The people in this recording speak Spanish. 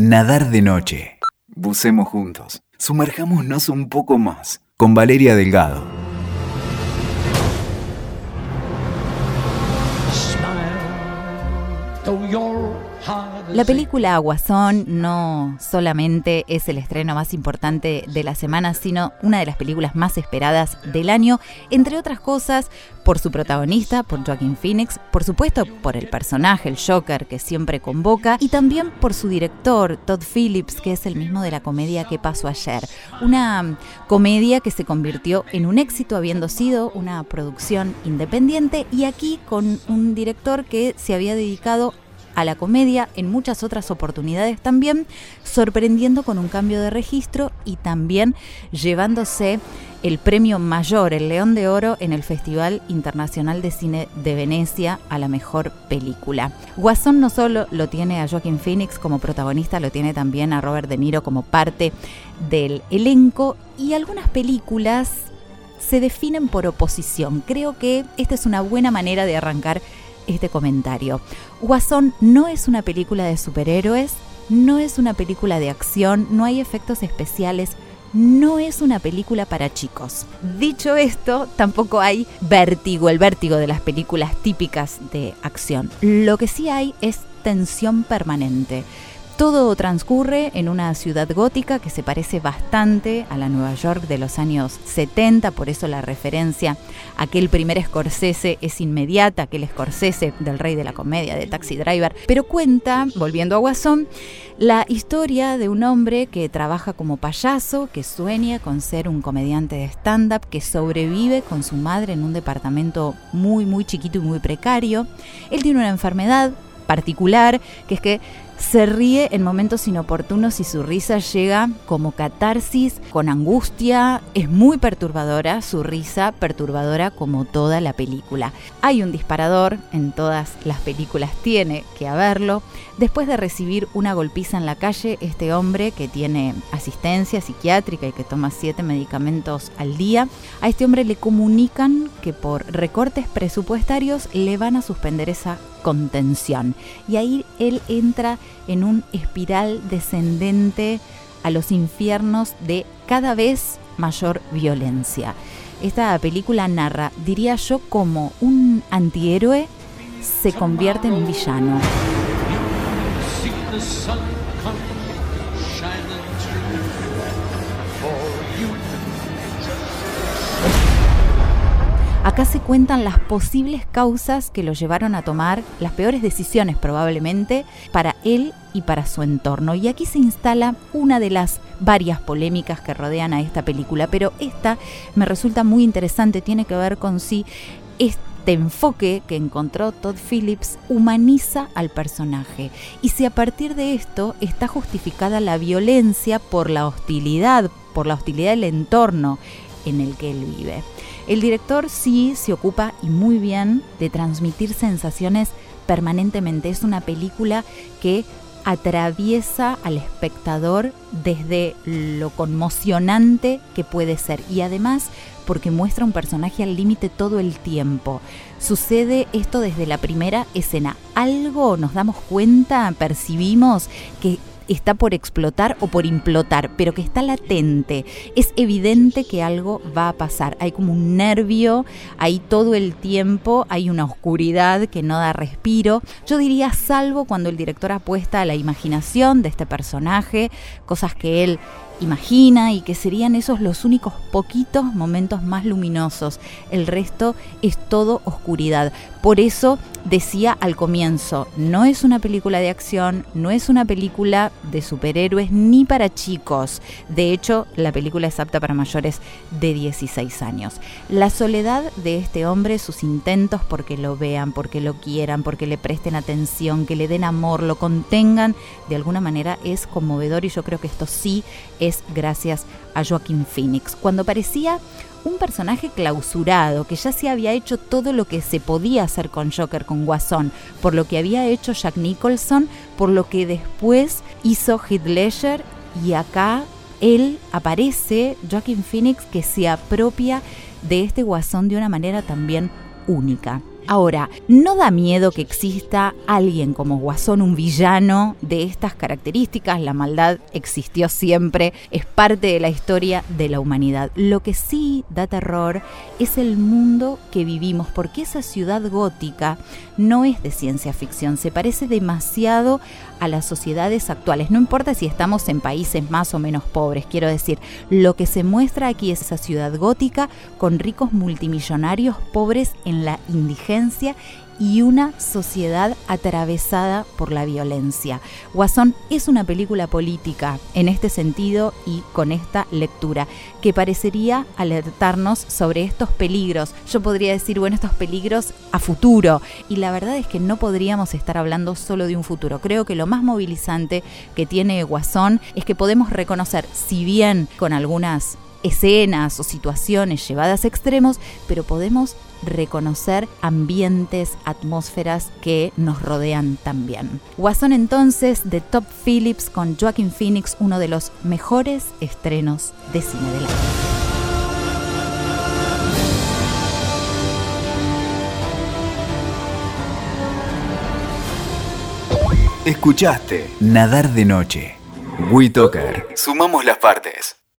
Nadar de noche. Bucemos juntos. Sumerjámonos un poco más. Con Valeria Delgado. La película Aguazón no solamente es el estreno más importante de la semana, sino una de las películas más esperadas del año, entre otras cosas por su protagonista, por Joaquin Phoenix, por supuesto por el personaje, el Joker, que siempre convoca, y también por su director, Todd Phillips, que es el mismo de la comedia que pasó ayer. Una comedia que se convirtió en un éxito habiendo sido una producción independiente y aquí con un director que se había dedicado a la comedia en muchas otras oportunidades también, sorprendiendo con un cambio de registro y también llevándose el premio mayor, el León de Oro, en el Festival Internacional de Cine de Venecia a la mejor película. Guasón no solo lo tiene a Joaquin Phoenix como protagonista, lo tiene también a Robert De Niro como parte del elenco y algunas películas se definen por oposición. Creo que esta es una buena manera de arrancar este comentario. Guasón no es una película de superhéroes, no es una película de acción, no hay efectos especiales, no es una película para chicos. Dicho esto, tampoco hay vértigo, el vértigo de las películas típicas de acción. Lo que sí hay es tensión permanente. Todo transcurre en una ciudad gótica que se parece bastante a la Nueva York de los años 70, por eso la referencia a aquel primer Scorsese es inmediata, aquel Scorsese del rey de la comedia, de Taxi Driver, pero cuenta, volviendo a Guasón, la historia de un hombre que trabaja como payaso, que sueña con ser un comediante de stand-up, que sobrevive con su madre en un departamento muy, muy chiquito y muy precario. Él tiene una enfermedad particular, que es que se ríe en momentos inoportunos y su risa llega como catarsis, con angustia. Es muy perturbadora, su risa perturbadora como toda la película. Hay un disparador, en todas las películas tiene que haberlo. Después de recibir una golpiza en la calle, este hombre que tiene asistencia psiquiátrica y que toma siete medicamentos al día, a este hombre le comunican que por recortes presupuestarios le van a suspender esa Y ahí él entra en un espiral descendente a los infiernos de cada vez mayor violencia. Esta película narra, diría yo, como un antihéroe se convierte en un villano. Acá se cuentan las posibles causas que lo llevaron a tomar las peores decisiones probablemente para él y para su entorno. Y aquí se instala una de las varias polémicas que rodean a esta película, pero esta me resulta muy interesante, tiene que ver con si este enfoque que encontró Todd Phillips humaniza al personaje y si a partir de esto está justificada la violencia por la hostilidad, por la hostilidad del entorno en el que él vive. El director sí se ocupa y muy bien de transmitir sensaciones permanentemente. Es una película que atraviesa al espectador desde lo conmocionante que puede ser y además porque muestra un personaje al límite todo el tiempo. Sucede esto desde la primera escena. Algo nos damos cuenta, percibimos que está por explotar o por implotar, pero que está latente. Es evidente que algo va a pasar. Hay como un nervio ahí todo el tiempo, hay una oscuridad que no da respiro. Yo diría salvo cuando el director apuesta a la imaginación de este personaje, cosas que él imagina y que serían esos los únicos poquitos momentos más luminosos. El resto es todo oscuridad. Por eso decía al comienzo, no es una película de acción, no es una película de superhéroes ni para chicos. De hecho, la película es apta para mayores de 16 años. La soledad de este hombre, sus intentos porque lo vean, porque lo quieran, porque le presten atención, que le den amor, lo contengan, de alguna manera es conmovedor y yo creo que esto sí es gracias a Joaquín Phoenix. Cuando parecía un personaje clausurado, que ya se había hecho todo lo que se podía hacer con Joker, con Guasón, por lo que había hecho Jack Nicholson, por lo que después hizo Heath Ledger y acá él aparece, Joaquin Phoenix, que se apropia de este Guasón de una manera también única. Ahora, ¿no da miedo que exista alguien como Guasón, un villano de estas características? La maldad existió siempre, es parte de la historia de la humanidad. Lo que sí da terror es el mundo que vivimos, porque esa ciudad gótica no es de ciencia ficción, se parece demasiado a las sociedades actuales. No importa si estamos en países más o menos pobres, quiero decir, lo que se muestra aquí es esa ciudad gótica con ricos multimillonarios pobres en la indigencia y una sociedad atravesada por la violencia. Guasón es una película política en este sentido y con esta lectura, que parecería alertarnos sobre estos peligros. Yo podría decir, bueno, estos peligros a futuro. Y la verdad es que no podríamos estar hablando solo de un futuro. Creo que lo más movilizante que tiene Guasón es que podemos reconocer, si bien con algunas escenas o situaciones llevadas a extremos, pero podemos reconocer ambientes, atmósferas que nos rodean también. Guasón entonces de Top Phillips con Joaquin Phoenix, uno de los mejores estrenos de cine del año. Escuchaste Nadar de Noche. WeToker. Sumamos las partes.